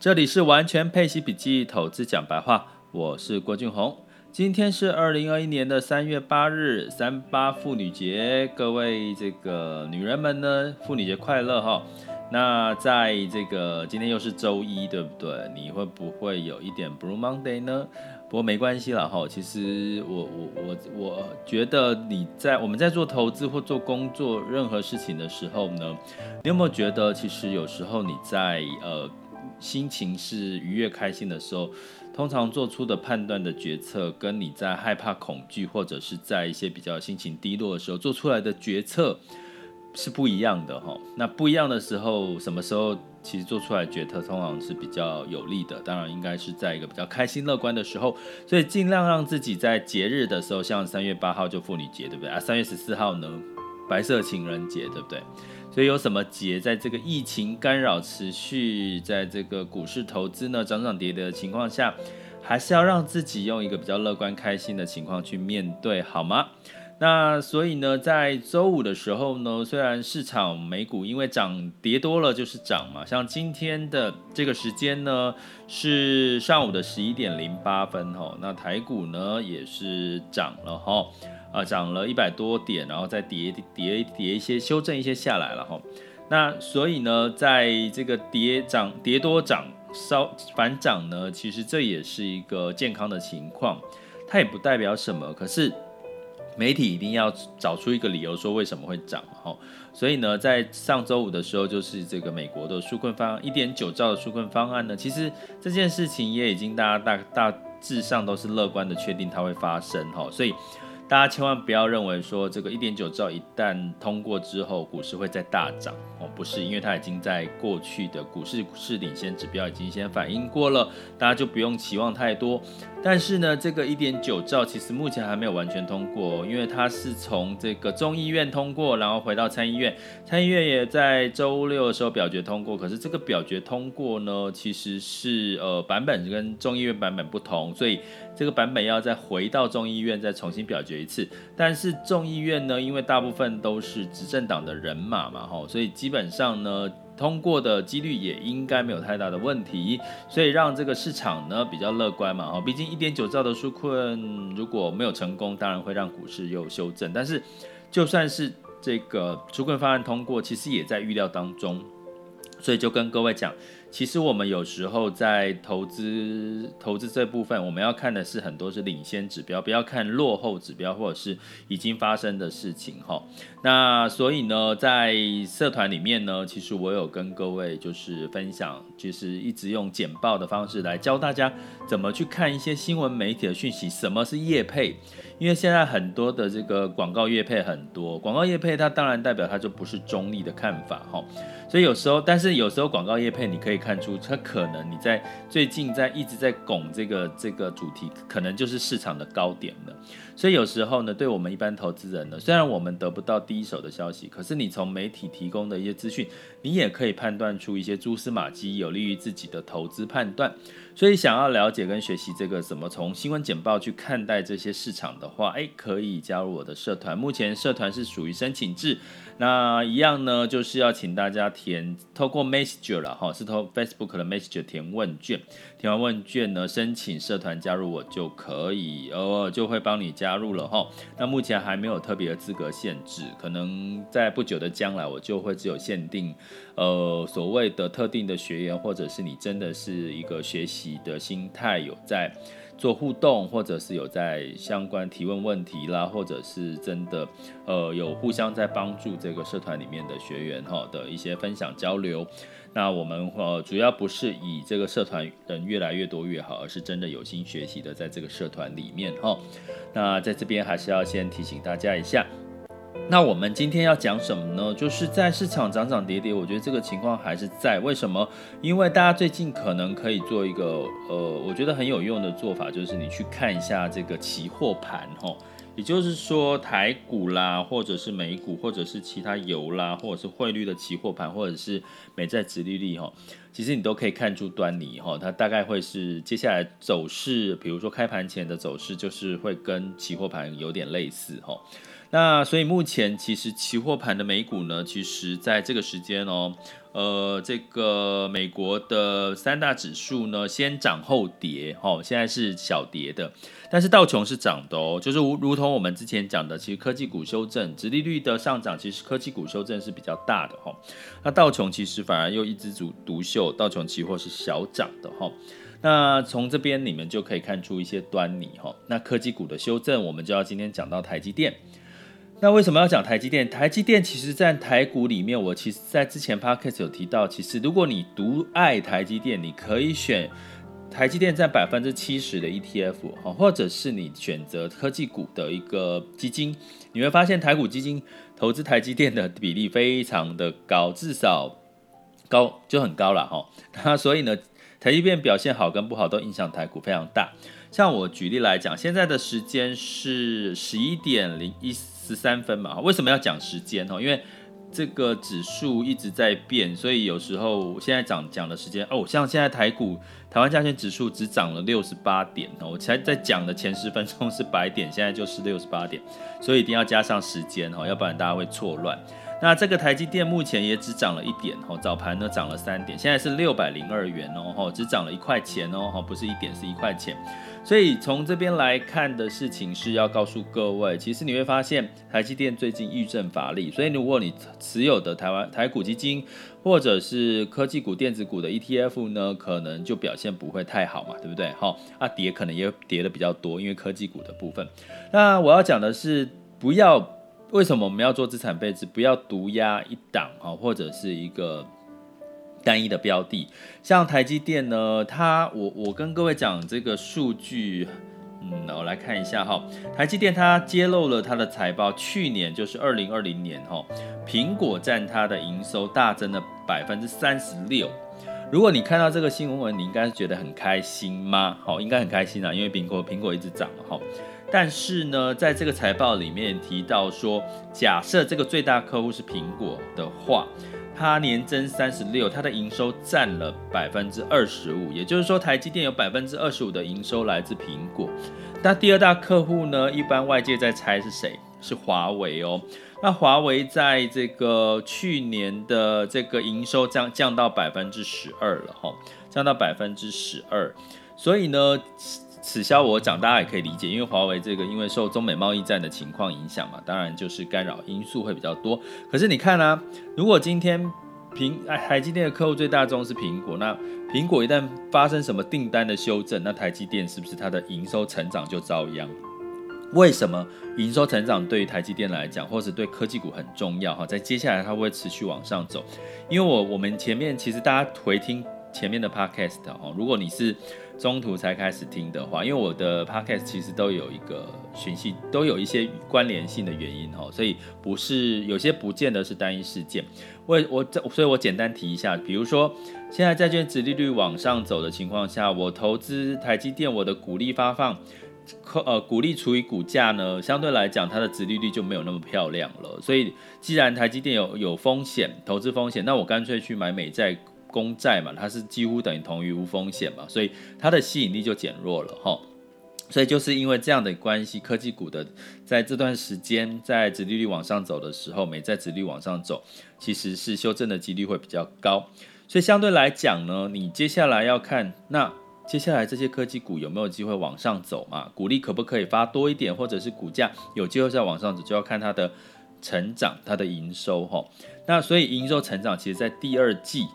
这里是完全配息笔记投资讲白话，我是郭俊宏。今天是二零二一年的三月八日，三八妇女节，各位这个女人们呢，妇女节快乐哈。那在这个今天又是周一，对不对？你会不会有一点 Blue Monday 呢？不过没关系啦哈。其实我我我我觉得你在我们在做投资或做工作任何事情的时候呢，你有没有觉得其实有时候你在呃。心情是愉悦开心的时候，通常做出的判断的决策，跟你在害怕、恐惧，或者是在一些比较心情低落的时候做出来的决策是不一样的哈。那不一样的时候，什么时候其实做出来决策通常是比较有利的？当然应该是在一个比较开心乐观的时候，所以尽量让自己在节日的时候，像三月八号就妇女节，对不对啊？三月十四号呢，白色情人节，对不对？所以有什么节，在这个疫情干扰持续，在这个股市投资呢涨涨跌跌的情况下，还是要让自己用一个比较乐观开心的情况去面对，好吗？那所以呢，在周五的时候呢，虽然市场美股因为涨跌多了就是涨嘛，像今天的这个时间呢是上午的十一点零八分吼，那台股呢也是涨了哈。啊，涨了一百多点，然后再跌跌跌一些，修正一些下来了哈。那所以呢，在这个跌涨跌多涨稍反涨呢，其实这也是一个健康的情况，它也不代表什么。可是媒体一定要找出一个理由说为什么会涨哈。所以呢，在上周五的时候，就是这个美国的纾困方案一点九兆的纾困方案呢，其实这件事情也已经大家大大致上都是乐观的确定它会发生哈。所以。大家千万不要认为说这个一点九兆一旦通过之后，股市会再大涨哦，不是，因为它已经在过去的股市股市领先指标已经先反映过了，大家就不用期望太多。但是呢，这个一点九兆其实目前还没有完全通过，因为它是从这个众议院通过，然后回到参议院，参议院也在周六的时候表决通过。可是这个表决通过呢，其实是呃版本跟众议院版本不同，所以这个版本要再回到众议院再重新表决一次，但是众议院呢，因为大部分都是执政党的人马嘛，吼，所以基本上呢，通过的几率也应该没有太大的问题，所以让这个市场呢比较乐观嘛，吼，毕竟一点九兆的纾困如果没有成功，当然会让股市又修正，但是就算是这个纾困方案通过，其实也在预料当中，所以就跟各位讲。其实我们有时候在投资投资这部分，我们要看的是很多是领先指标，不要看落后指标或者是已经发生的事情哈。那所以呢，在社团里面呢，其实我有跟各位就是分享，就是一直用简报的方式来教大家怎么去看一些新闻媒体的讯息，什么是业配。因为现在很多的这个广告业配很多，广告业配它当然代表它就不是中立的看法哈。所以有时候，但是有时候广告业配你可以看出，它可能你在最近在一直在拱这个这个主题，可能就是市场的高点了。所以有时候呢，对我们一般投资人呢，虽然我们得不到第一手的消息，可是你从媒体提供的一些资讯，你也可以判断出一些蛛丝马迹，有利于自己的投资判断。所以想要了解跟学习这个怎么从新闻简报去看待这些市场的话，诶，可以加入我的社团。目前社团是属于申请制。那一样呢，就是要请大家填，透过 Messenger 了哈，是透 Facebook 的 Messenger 填问卷，填完问卷呢，申请社团加入我就可以，呃，就会帮你加入了哈。那目前还没有特别的资格限制，可能在不久的将来，我就会只有限定，呃，所谓的特定的学员，或者是你真的是一个学习的心态有在。做互动，或者是有在相关提问问题啦，或者是真的，呃，有互相在帮助这个社团里面的学员哈的一些分享交流。那我们呃主要不是以这个社团人越来越多越好，而是真的有心学习的在这个社团里面哈。那在这边还是要先提醒大家一下。那我们今天要讲什么呢？就是在市场涨涨跌跌，我觉得这个情况还是在。为什么？因为大家最近可能可以做一个呃，我觉得很有用的做法，就是你去看一下这个期货盘，吼，也就是说台股啦，或者是美股，或者是其他油啦，或者是汇率的期货盘，或者是美债殖利率，吼，其实你都可以看出端倪，吼，它大概会是接下来走势，比如说开盘前的走势，就是会跟期货盘有点类似，吼。那所以目前其实期货盘的美股呢，其实在这个时间哦，呃，这个美国的三大指数呢先涨后跌，哦，现在是小跌的，但是道琼是涨的哦，就是如如同我们之前讲的，其实科技股修正，殖利率的上涨，其实科技股修正是比较大的哈。那道琼其实反而又一枝独秀，道琼期货是小涨的哈。那从这边你们就可以看出一些端倪哈。那科技股的修正，我们就要今天讲到台积电。那为什么要讲台积电？台积电其实，在台股里面，我其实在之前 podcast 有提到，其实如果你独爱台积电，你可以选台积电占百分之七十的 ETF，哈或者是你选择科技股的一个基金，你会发现台股基金投资台积电的比例非常的高，至少高就很高了哈。那所以呢，台积电表现好跟不好都影响台股非常大。像我举例来讲，现在的时间是十一点零一。十三分嘛，为什么要讲时间哦？因为这个指数一直在变，所以有时候现在讲讲的时间哦，像现在台股台湾加权指数只涨了六十八点哦，我才在讲的前十分钟是百点，现在就是六十八点，所以一定要加上时间哦，要不然大家会错乱。那这个台积电目前也只涨了一点哦，早盘呢涨了三点，现在是六百零二元哦，只涨了一块钱哦，不是一点，是一块钱。所以从这边来看的事情是要告诉各位，其实你会发现台积电最近遇震乏力，所以如果你持有的台湾台股基金或者是科技股、电子股的 ETF 呢，可能就表现不会太好嘛，对不对？哈，啊跌可能也跌的比较多，因为科技股的部分。那我要讲的是，不要为什么我们要做资产配置，不要独押一档啊，或者是一个。单一的标的，像台积电呢，它我我跟各位讲这个数据，嗯，我来看一下哈，台积电它揭露了它的财报，去年就是二零二零年哈，苹果占它的营收大增了百分之三十六。如果你看到这个新闻文，你应该是觉得很开心吗？好，应该很开心啊，因为苹果苹果一直涨嘛哈。但是呢，在这个财报里面提到说，假设这个最大客户是苹果的话。它年增三十六，它的营收占了百分之二十五，也就是说，台积电有百分之二十五的营收来自苹果。那第二大客户呢？一般外界在猜是谁？是华为哦。那华为在这个去年的这个营收降降到百分之十二了哈，降到百分之十二，所以呢。此消我长，大家也可以理解，因为华为这个因为受中美贸易战的情况影响嘛，当然就是干扰因素会比较多。可是你看啊，如果今天苹台积电的客户最大宗是苹果，那苹果一旦发生什么订单的修正，那台积电是不是它的营收成长就遭殃？为什么营收成长对于台积电来讲，或是对科技股很重要哈？在接下来它会持续往上走，因为我我们前面其实大家回听前面的 podcast 哦，如果你是。中途才开始听的话，因为我的 podcast 其实都有一个讯息，都有一些关联性的原因哦，所以不是有些不见得是单一事件。我我这所以我简单提一下，比如说现在债券殖利率往上走的情况下，我投资台积电，我的股利发放，呃股利除以股价呢，相对来讲它的殖利率就没有那么漂亮了。所以既然台积电有有风险，投资风险，那我干脆去买美债。公债嘛，它是几乎等于同于无风险嘛，所以它的吸引力就减弱了哈。所以就是因为这样的关系，科技股的在这段时间在殖利率往上走的时候，美债殖利率往上走，其实是修正的几率会比较高。所以相对来讲呢，你接下来要看那接下来这些科技股有没有机会往上走嘛？股利可不可以发多一点，或者是股价有机会再往上走，就要看它的成长，它的营收哈。那所以营收成长，其实在第二季。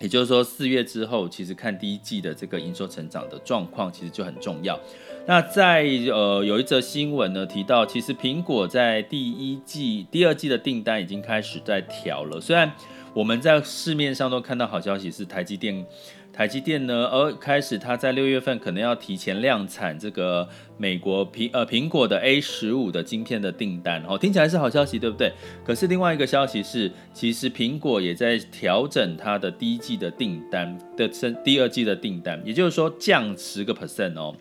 也就是说，四月之后，其实看第一季的这个营收成长的状况，其实就很重要。那在呃有一则新闻呢，提到其实苹果在第一季、第二季的订单已经开始在调了。虽然我们在市面上都看到好消息是台积电。台积电呢，而开始它在六月份可能要提前量产这个美国苹呃苹果的 A 十五的晶片的订单，哦，听起来是好消息，对不对？可是另外一个消息是，其实苹果也在调整它的第一季的订单的第二季的订单，也就是说降十个 percent 哦。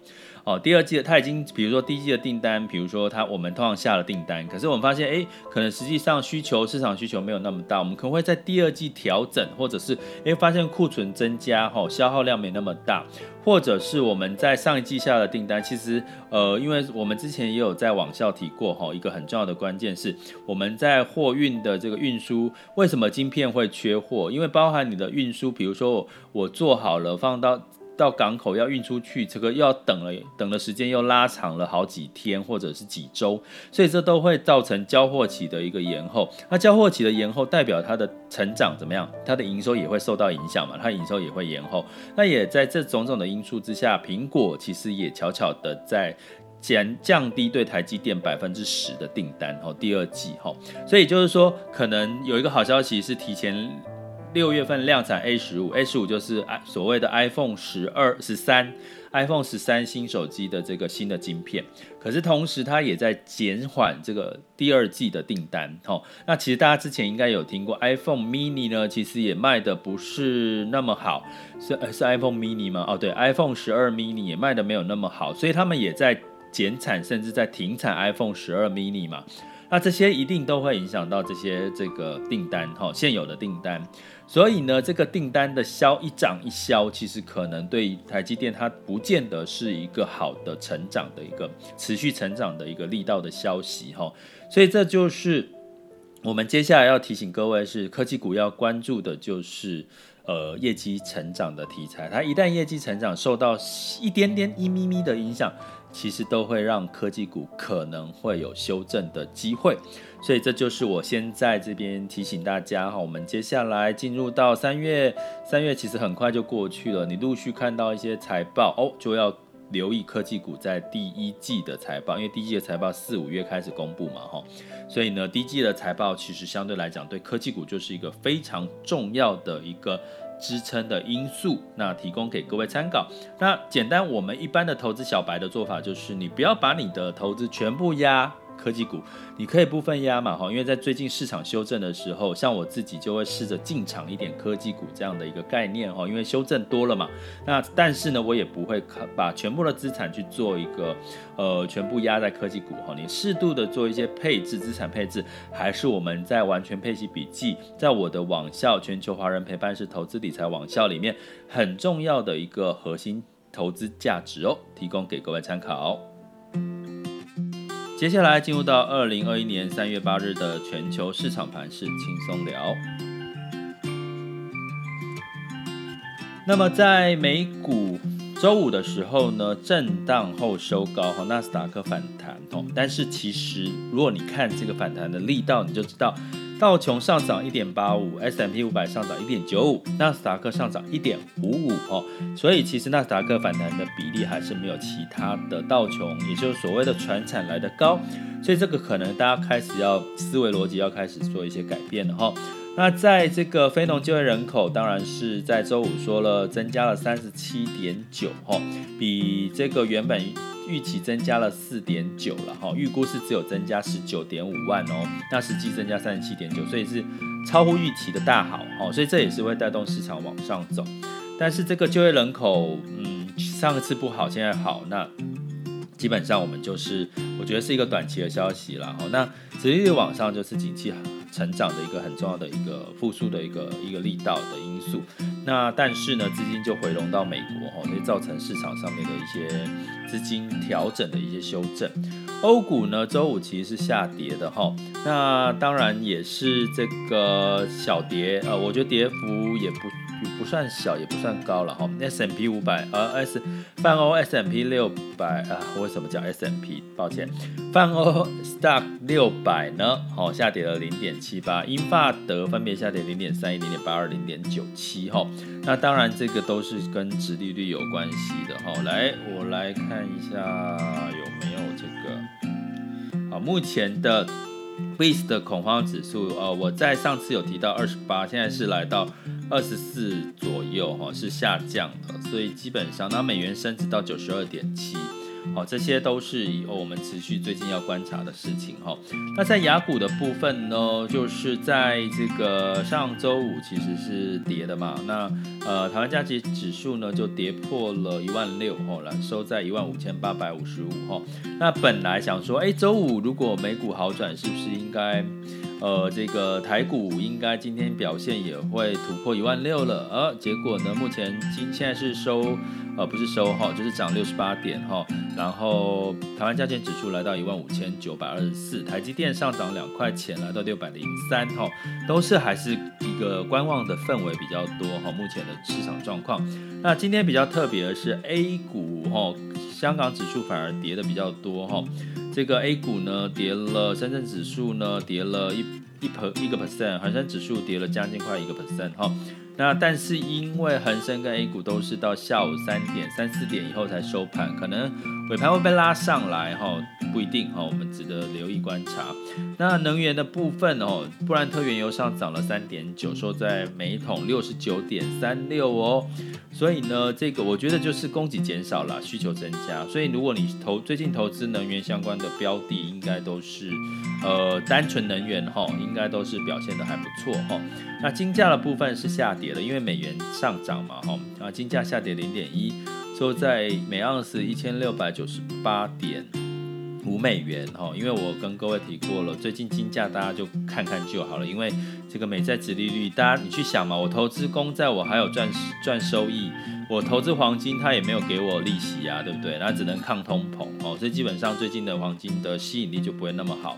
哦，第二季的它已经，比如说第一季的订单，比如说它我们通常下了订单，可是我们发现，哎，可能实际上需求市场需求没有那么大，我们可能会在第二季调整，或者是哎发现库存增加，哈、消耗量没那么大，或者是我们在上一季下的订单，其实呃，因为我们之前也有在网校提过，哈、一个很重要的关键是我们在货运的这个运输，为什么晶片会缺货？因为包含你的运输，比如说，我做好了放到。到港口要运出去，这个又要等了，等的时间又拉长了好几天或者是几周，所以这都会造成交货期的一个延后。那交货期的延后代表它的成长怎么样？它的营收也会受到影响嘛？它营收也会延后。那也在这种种的因素之下，苹果其实也悄悄的在减降低对台积电百分之十的订单哦，第二季哈。所以就是说，可能有一个好消息是提前。六月份量产 A 十五，A 十五就是所谓的 iPhone 十二、十三，iPhone 十三新手机的这个新的晶片。可是同时，它也在减缓这个第二季的订单。哦，那其实大家之前应该有听过 iPhone mini 呢，其实也卖的不是那么好。是是 iPhone mini 吗？哦，对，iPhone 十二 mini 也卖的没有那么好，所以他们也在减产，甚至在停产 iPhone 十二 mini 嘛。那这些一定都会影响到这些这个订单，哈，现有的订单。所以呢，这个订单的消一涨一消，其实可能对台积电它不见得是一个好的成长的一个持续成长的一个力道的消息，哈。所以这就是我们接下来要提醒各位，是科技股要关注的，就是呃业绩成长的题材。它一旦业绩成长受到一点点一咪咪的影响。其实都会让科技股可能会有修正的机会，所以这就是我先在这边提醒大家哈。我们接下来进入到三月，三月其实很快就过去了，你陆续看到一些财报哦，就要留意科技股在第一季的财报，因为第一季的财报四五月开始公布嘛哈，所以呢，第一季的财报其实相对来讲对科技股就是一个非常重要的一个。支撑的因素，那提供给各位参考。那简单，我们一般的投资小白的做法就是，你不要把你的投资全部压。科技股，你可以部分压嘛哈，因为在最近市场修正的时候，像我自己就会试着进场一点科技股这样的一个概念哈，因为修正多了嘛。那但是呢，我也不会把全部的资产去做一个呃全部压在科技股哈，你适度的做一些配置，资产配置还是我们在完全配息笔记，在我的网校全球华人陪伴式投资理财网校里面很重要的一个核心投资价值哦，提供给各位参考。接下来进入到二零二一年三月八日的全球市场盘势轻松聊。那么在美股周五的时候呢，震荡后收高，哈，纳斯达克反弹，哦，但是其实如果你看这个反弹的力道，你就知道。道琼上涨一点八五，S&P 五百上涨一点九五，纳斯达克上涨一点五五哦，所以其实纳斯达克反弹的比例还是没有其他的道琼，也就是所谓的传产来的高，所以这个可能大家开始要思维逻辑要开始做一些改变了哈。那在这个非农就业人口，当然是在周五说了增加了三十七点九哈，比这个原本。预期增加了四点九了哈，预估是只有增加十九点五万哦，那实际增加三十七点九，所以是超乎预期的大好哦，所以这也是会带动市场往上走。但是这个就业人口，嗯，上一次不好，现在好，那基本上我们就是我觉得是一个短期的消息了哈。那殖利率往上就是景气成长的一个很重要的一个复苏的一个一个力道的因素。那但是呢，资金就回笼到美国哈，所以造成市场上面的一些资金调整的一些修正。欧股呢，周五其实是下跌的哈，那当然也是这个小跌，呃，我觉得跌幅也不。不算小，也不算高了哈。S M P 五百，呃，S 泛欧 S M P 六百啊，为什么叫 S M P？抱歉，泛欧 Stock 六百呢，好，下跌了零点七八，英法德分别下跌零点三一、零点八二、零点九七哈。那当然，这个都是跟殖利率有关系的哈。来，我来看一下有没有这个。好，目前的 VIX 的恐慌指数，呃，我在上次有提到二十八，现在是来到。二十四左右哈，是下降的，所以基本上，那美元升值到九十二点七，好，这些都是以后我们持续最近要观察的事情哈。那在雅股的部分呢，就是在这个上周五其实是跌的嘛，那呃台湾加权指数呢就跌破了一万六哈，来收在一万五千八百五十五哈。那本来想说，哎，周五如果美股好转，是不是应该？呃，这个台股应该今天表现也会突破一万六了，呃、结果呢，目前今现在是收，呃，不是收哈，就是涨六十八点哈，然后台湾加权指数来到一万五千九百二十四，台积电上涨两块钱，来到六百零三哈，都是还是一个观望的氛围比较多哈，目前的市场状况。那今天比较特别的是 A 股哈，香港指数反而跌的比较多哈。这个 A 股呢跌了，深圳指数呢跌了一一 per 一个 percent，恒生指数跌了将近快一个 percent 哈。那但是因为恒生跟 A 股都是到下午三点三四点以后才收盘，可能尾盘会被拉上来哈，不一定哈，我们值得留意观察。那能源的部分哦，布兰特原油上涨了三点九，收在每桶六十九点三六哦。所以呢，这个我觉得就是供给减少了，需求增加。所以如果你投最近投资能源相关的标的，应该都是呃单纯能源哈，应该都是表现的还不错哈。那金价的部分是下跌的，因为美元上涨嘛哈，啊金价下跌零点一，收在每盎司一千六百九十八点。五美元哈，因为我跟各位提过了，最近金价大家就看看就好了，因为这个美债殖利率，大家你去想嘛，我投资公债我还有赚赚收益，我投资黄金它也没有给我利息啊，对不对？那只能抗通膨哦，所以基本上最近的黄金的吸引力就不会那么好。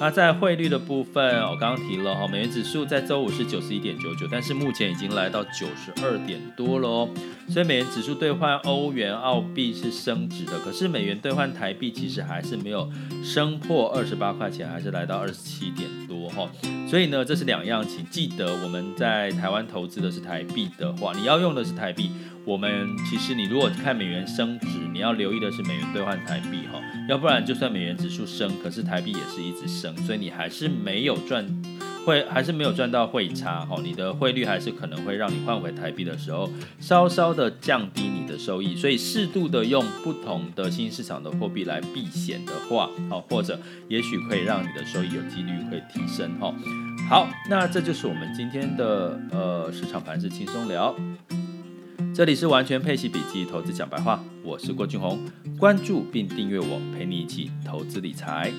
那在汇率的部分，我刚刚提了哈，美元指数在周五是九十一点九九，但是目前已经来到九十二点多了哦。所以美元指数兑换欧元、澳币是升值的，可是美元兑换台币其实还是没有升破二十八块钱，还是来到二十七点多哈。所以呢，这是两样，请记得我们在台湾投资的是台币的话，你要用的是台币。我们其实你如果看美元升值，你要留意的是美元兑换台币哈，要不然就算美元指数升，可是台币也是一直升，所以你还是没有赚，会还是没有赚到汇差哈，你的汇率还是可能会让你换回台币的时候稍稍的降低你的收益，所以适度的用不同的新市场的货币来避险的话，好，或者也许可以让你的收益有几率会提升哈。好，那这就是我们今天的呃市场盘是轻松聊。这里是完全配息笔记投资讲白话，我是郭俊宏，关注并订阅我，陪你一起投资理财。